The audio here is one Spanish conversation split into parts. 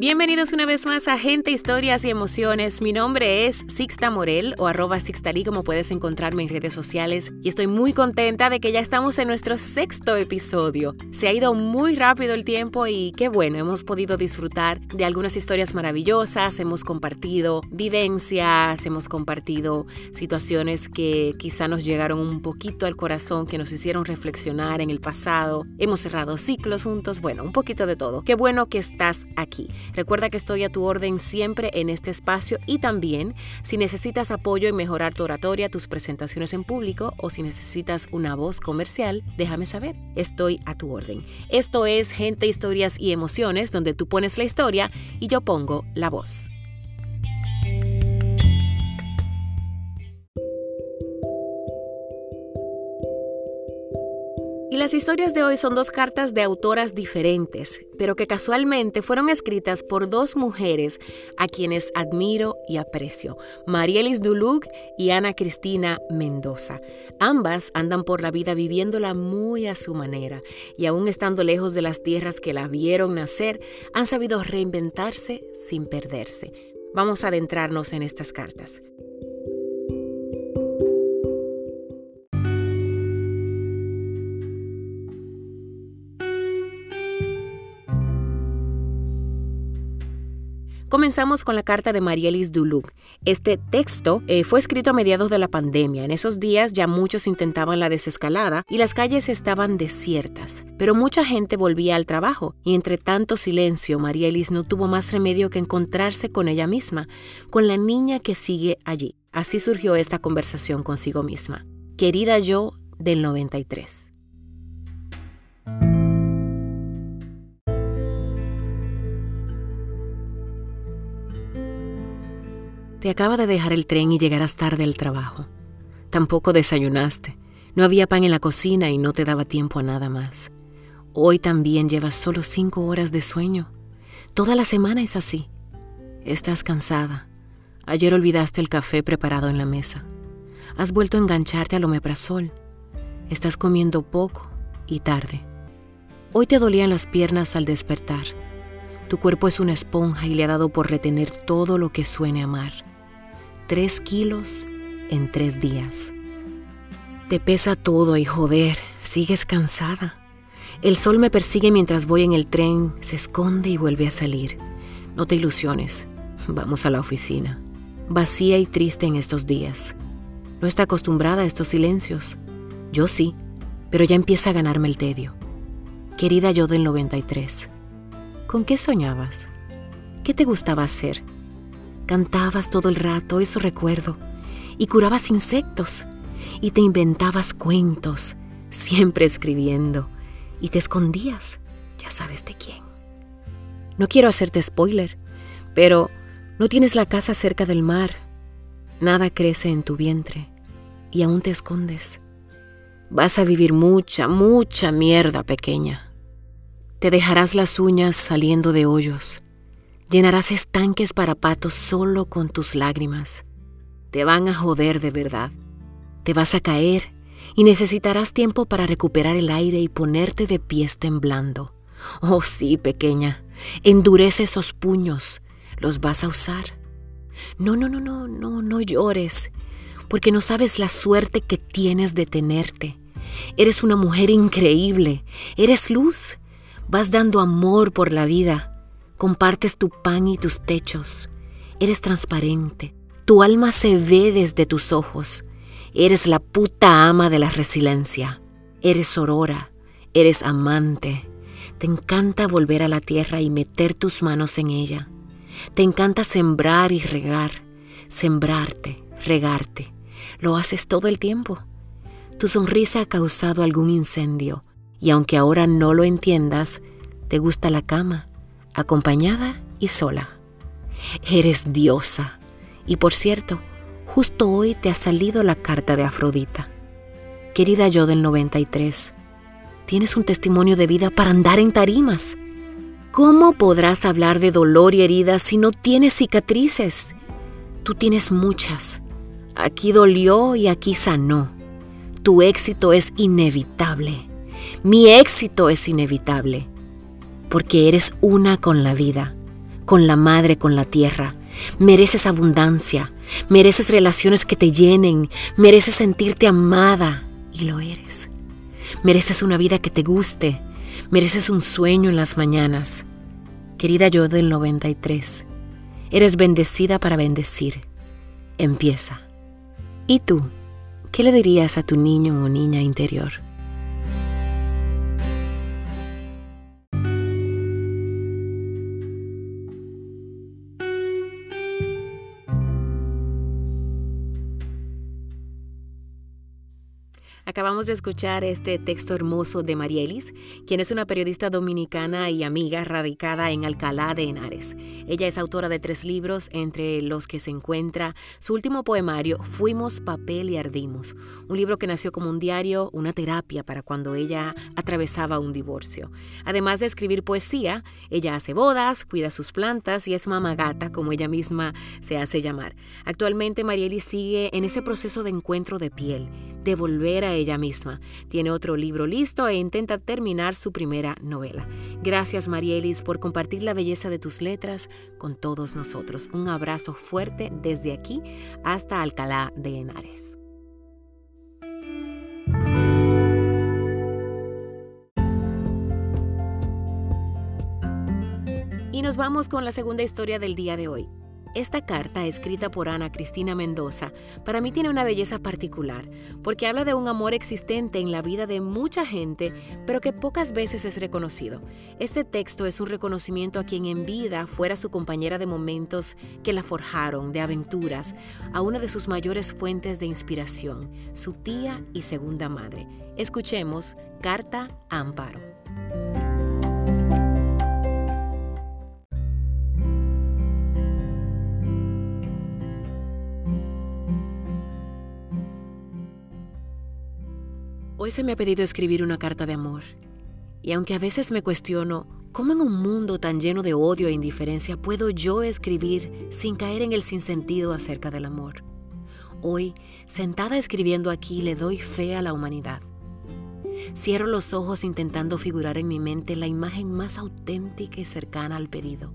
Bienvenidos una vez más a Gente, Historias y Emociones. Mi nombre es Sixta Morel o arroba Sixtalí, como puedes encontrarme en redes sociales. Y estoy muy contenta de que ya estamos en nuestro sexto episodio. Se ha ido muy rápido el tiempo y qué bueno, hemos podido disfrutar de algunas historias maravillosas, hemos compartido vivencias, hemos compartido situaciones que quizá nos llegaron un poquito al corazón, que nos hicieron reflexionar en el pasado. Hemos cerrado ciclos juntos, bueno, un poquito de todo. Qué bueno que estás aquí. Recuerda que estoy a tu orden siempre en este espacio y también si necesitas apoyo en mejorar tu oratoria, tus presentaciones en público o si necesitas una voz comercial, déjame saber. Estoy a tu orden. Esto es Gente, Historias y Emociones, donde tú pones la historia y yo pongo la voz. Las historias de hoy son dos cartas de autoras diferentes, pero que casualmente fueron escritas por dos mujeres a quienes admiro y aprecio, Marielis Duluc y Ana Cristina Mendoza. Ambas andan por la vida viviéndola muy a su manera y aún estando lejos de las tierras que la vieron nacer, han sabido reinventarse sin perderse. Vamos a adentrarnos en estas cartas. Comenzamos con la carta de Marielis Duluc. Este texto eh, fue escrito a mediados de la pandemia. En esos días ya muchos intentaban la desescalada y las calles estaban desiertas. Pero mucha gente volvía al trabajo y entre tanto silencio, Marielis no tuvo más remedio que encontrarse con ella misma, con la niña que sigue allí. Así surgió esta conversación consigo misma. Querida yo del 93. Te acaba de dejar el tren y llegarás tarde al trabajo. Tampoco desayunaste. No había pan en la cocina y no te daba tiempo a nada más. Hoy también llevas solo cinco horas de sueño. Toda la semana es así. Estás cansada. Ayer olvidaste el café preparado en la mesa. Has vuelto a engancharte al omeprazol. Estás comiendo poco y tarde. Hoy te dolían las piernas al despertar. Tu cuerpo es una esponja y le ha dado por retener todo lo que suene amar. 3 kilos en 3 días. Te pesa todo y joder, sigues cansada. El sol me persigue mientras voy en el tren, se esconde y vuelve a salir. No te ilusiones, vamos a la oficina. Vacía y triste en estos días. No está acostumbrada a estos silencios. Yo sí, pero ya empieza a ganarme el tedio. Querida yo del 93, ¿con qué soñabas? ¿Qué te gustaba hacer? Cantabas todo el rato, eso recuerdo, y curabas insectos, y te inventabas cuentos, siempre escribiendo, y te escondías, ya sabes de quién. No quiero hacerte spoiler, pero no tienes la casa cerca del mar, nada crece en tu vientre, y aún te escondes. Vas a vivir mucha, mucha mierda pequeña. Te dejarás las uñas saliendo de hoyos Llenarás estanques para patos solo con tus lágrimas. Te van a joder de verdad. Te vas a caer y necesitarás tiempo para recuperar el aire y ponerte de pies temblando. Oh sí, pequeña, endurece esos puños. ¿Los vas a usar? No, no, no, no, no, no llores, porque no sabes la suerte que tienes de tenerte. Eres una mujer increíble, eres luz, vas dando amor por la vida Compartes tu pan y tus techos. Eres transparente. Tu alma se ve desde tus ojos. Eres la puta ama de la resiliencia. Eres aurora. Eres amante. Te encanta volver a la tierra y meter tus manos en ella. Te encanta sembrar y regar. Sembrarte, regarte. Lo haces todo el tiempo. Tu sonrisa ha causado algún incendio y aunque ahora no lo entiendas, te gusta la cama, acompañada y sola. Eres diosa. Y por cierto, justo hoy te ha salido la carta de Afrodita. Querida yo del 93, tienes un testimonio de vida para andar en tarimas. ¿Cómo podrás hablar de dolor y heridas si no tienes cicatrices? Tú tienes muchas. Aquí dolió y aquí sanó. Tu éxito es inevitable. Mi éxito es inevitable porque eres una con la vida, con la madre, con la tierra. Mereces abundancia, mereces relaciones que te llenen, mereces sentirte amada y lo eres. Mereces una vida que te guste, mereces un sueño en las mañanas. Querida yo del 93, eres bendecida para bendecir. Empieza. ¿Y tú? ¿Qué le dirías a tu niño o niña interior? Acabamos de escuchar este texto hermoso de María Elis, quien es una periodista dominicana y amiga radicada en Alcalá de Henares. Ella es autora de tres libros, entre los que se encuentra su último poemario, Fuimos, Papel y Ardimos, un libro que nació como un diario, una terapia para cuando ella atravesaba un divorcio. Además de escribir poesía, ella hace bodas, cuida sus plantas y es mamá gata, como ella misma se hace llamar. Actualmente María Elis sigue en ese proceso de encuentro de piel, de volver a ella misma. Tiene otro libro listo e intenta terminar su primera novela. Gracias Marielis por compartir la belleza de tus letras con todos nosotros. Un abrazo fuerte desde aquí hasta Alcalá de Henares. Y nos vamos con la segunda historia del día de hoy. Esta carta, escrita por Ana Cristina Mendoza, para mí tiene una belleza particular, porque habla de un amor existente en la vida de mucha gente, pero que pocas veces es reconocido. Este texto es un reconocimiento a quien en vida fuera su compañera de momentos que la forjaron, de aventuras, a una de sus mayores fuentes de inspiración, su tía y segunda madre. Escuchemos Carta a Amparo. Hoy se me ha pedido escribir una carta de amor. Y aunque a veces me cuestiono cómo en un mundo tan lleno de odio e indiferencia puedo yo escribir sin caer en el sinsentido acerca del amor. Hoy, sentada escribiendo aquí, le doy fe a la humanidad. Cierro los ojos intentando figurar en mi mente la imagen más auténtica y cercana al pedido.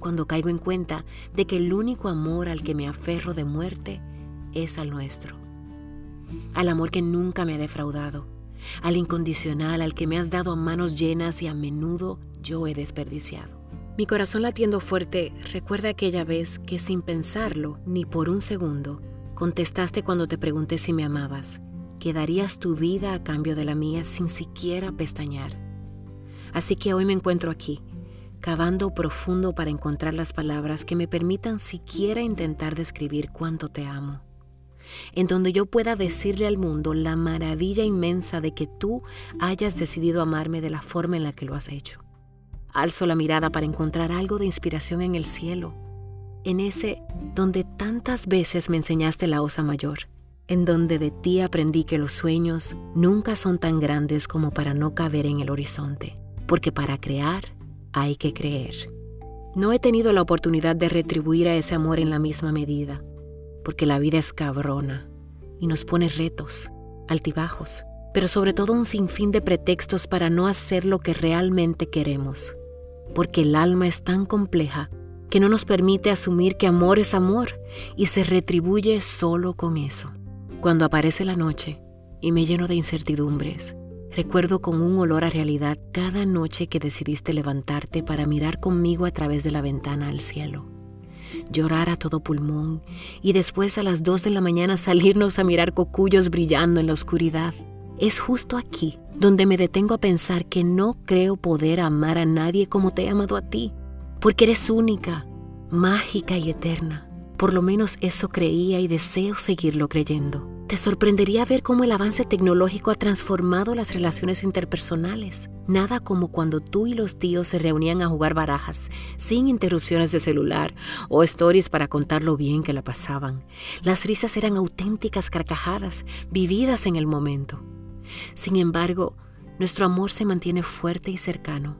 Cuando caigo en cuenta de que el único amor al que me aferro de muerte es al nuestro al amor que nunca me ha defraudado, al incondicional al que me has dado a manos llenas y a menudo yo he desperdiciado. Mi corazón latiendo fuerte recuerda aquella vez que sin pensarlo ni por un segundo contestaste cuando te pregunté si me amabas, que darías tu vida a cambio de la mía sin siquiera pestañear. Así que hoy me encuentro aquí, cavando profundo para encontrar las palabras que me permitan siquiera intentar describir cuánto te amo en donde yo pueda decirle al mundo la maravilla inmensa de que tú hayas decidido amarme de la forma en la que lo has hecho. Alzo la mirada para encontrar algo de inspiración en el cielo, en ese donde tantas veces me enseñaste la osa mayor, en donde de ti aprendí que los sueños nunca son tan grandes como para no caber en el horizonte, porque para crear hay que creer. No he tenido la oportunidad de retribuir a ese amor en la misma medida, porque la vida es cabrona y nos pone retos, altibajos, pero sobre todo un sinfín de pretextos para no hacer lo que realmente queremos, porque el alma es tan compleja que no nos permite asumir que amor es amor y se retribuye solo con eso. Cuando aparece la noche y me lleno de incertidumbres, recuerdo con un olor a realidad cada noche que decidiste levantarte para mirar conmigo a través de la ventana al cielo llorar a todo pulmón y después a las dos de la mañana salirnos a mirar cocuyos brillando en la oscuridad. Es justo aquí donde me detengo a pensar que no creo poder amar a nadie como te he amado a ti, porque eres única, mágica y eterna. Por lo menos eso creía y deseo seguirlo creyendo. Te sorprendería ver cómo el avance tecnológico ha transformado las relaciones interpersonales. Nada como cuando tú y los tíos se reunían a jugar barajas, sin interrupciones de celular o stories para contar lo bien que la pasaban. Las risas eran auténticas carcajadas, vividas en el momento. Sin embargo, nuestro amor se mantiene fuerte y cercano.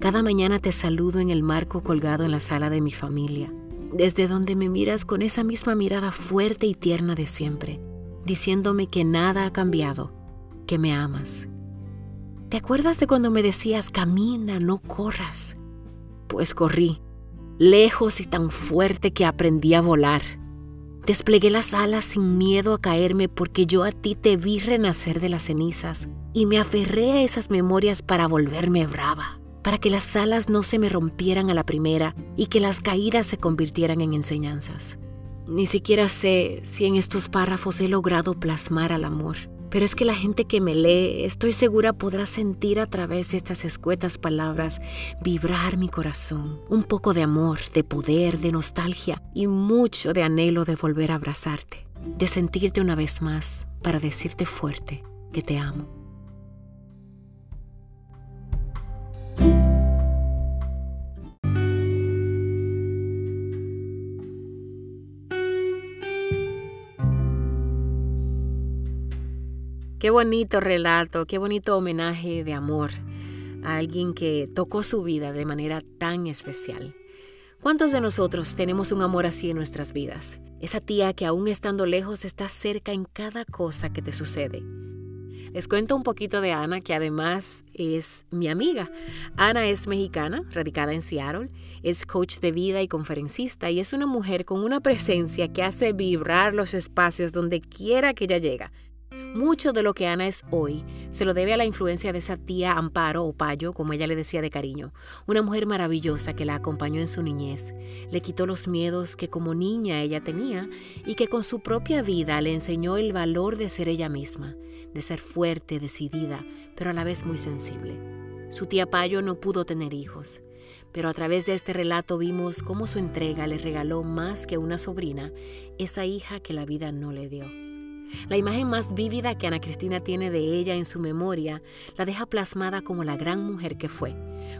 Cada mañana te saludo en el marco colgado en la sala de mi familia, desde donde me miras con esa misma mirada fuerte y tierna de siempre diciéndome que nada ha cambiado, que me amas. ¿Te acuerdas de cuando me decías, camina, no corras? Pues corrí, lejos y tan fuerte que aprendí a volar. Desplegué las alas sin miedo a caerme porque yo a ti te vi renacer de las cenizas y me aferré a esas memorias para volverme brava, para que las alas no se me rompieran a la primera y que las caídas se convirtieran en enseñanzas. Ni siquiera sé si en estos párrafos he logrado plasmar al amor, pero es que la gente que me lee, estoy segura podrá sentir a través de estas escuetas palabras vibrar mi corazón, un poco de amor, de poder, de nostalgia y mucho de anhelo de volver a abrazarte, de sentirte una vez más para decirte fuerte que te amo. Qué bonito relato, qué bonito homenaje de amor a alguien que tocó su vida de manera tan especial. ¿Cuántos de nosotros tenemos un amor así en nuestras vidas? Esa tía que aún estando lejos está cerca en cada cosa que te sucede. Les cuento un poquito de Ana, que además es mi amiga. Ana es mexicana, radicada en Seattle, es coach de vida y conferencista y es una mujer con una presencia que hace vibrar los espacios donde quiera que ella llega. Mucho de lo que Ana es hoy se lo debe a la influencia de esa tía Amparo o Payo, como ella le decía de cariño, una mujer maravillosa que la acompañó en su niñez, le quitó los miedos que como niña ella tenía y que con su propia vida le enseñó el valor de ser ella misma, de ser fuerte, decidida, pero a la vez muy sensible. Su tía Payo no pudo tener hijos, pero a través de este relato vimos cómo su entrega le regaló más que una sobrina, esa hija que la vida no le dio. La imagen más vívida que Ana Cristina tiene de ella en su memoria la deja plasmada como la gran mujer que fue,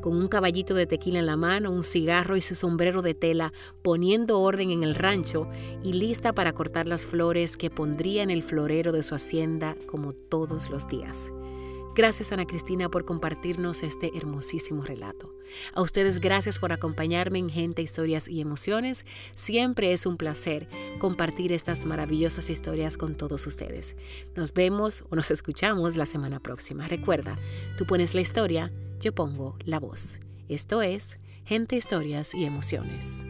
con un caballito de tequila en la mano, un cigarro y su sombrero de tela, poniendo orden en el rancho y lista para cortar las flores que pondría en el florero de su hacienda como todos los días. Gracias Ana Cristina por compartirnos este hermosísimo relato. A ustedes gracias por acompañarme en Gente, Historias y Emociones. Siempre es un placer compartir estas maravillosas historias con todos ustedes. Nos vemos o nos escuchamos la semana próxima. Recuerda, tú pones la historia, yo pongo la voz. Esto es Gente, Historias y Emociones.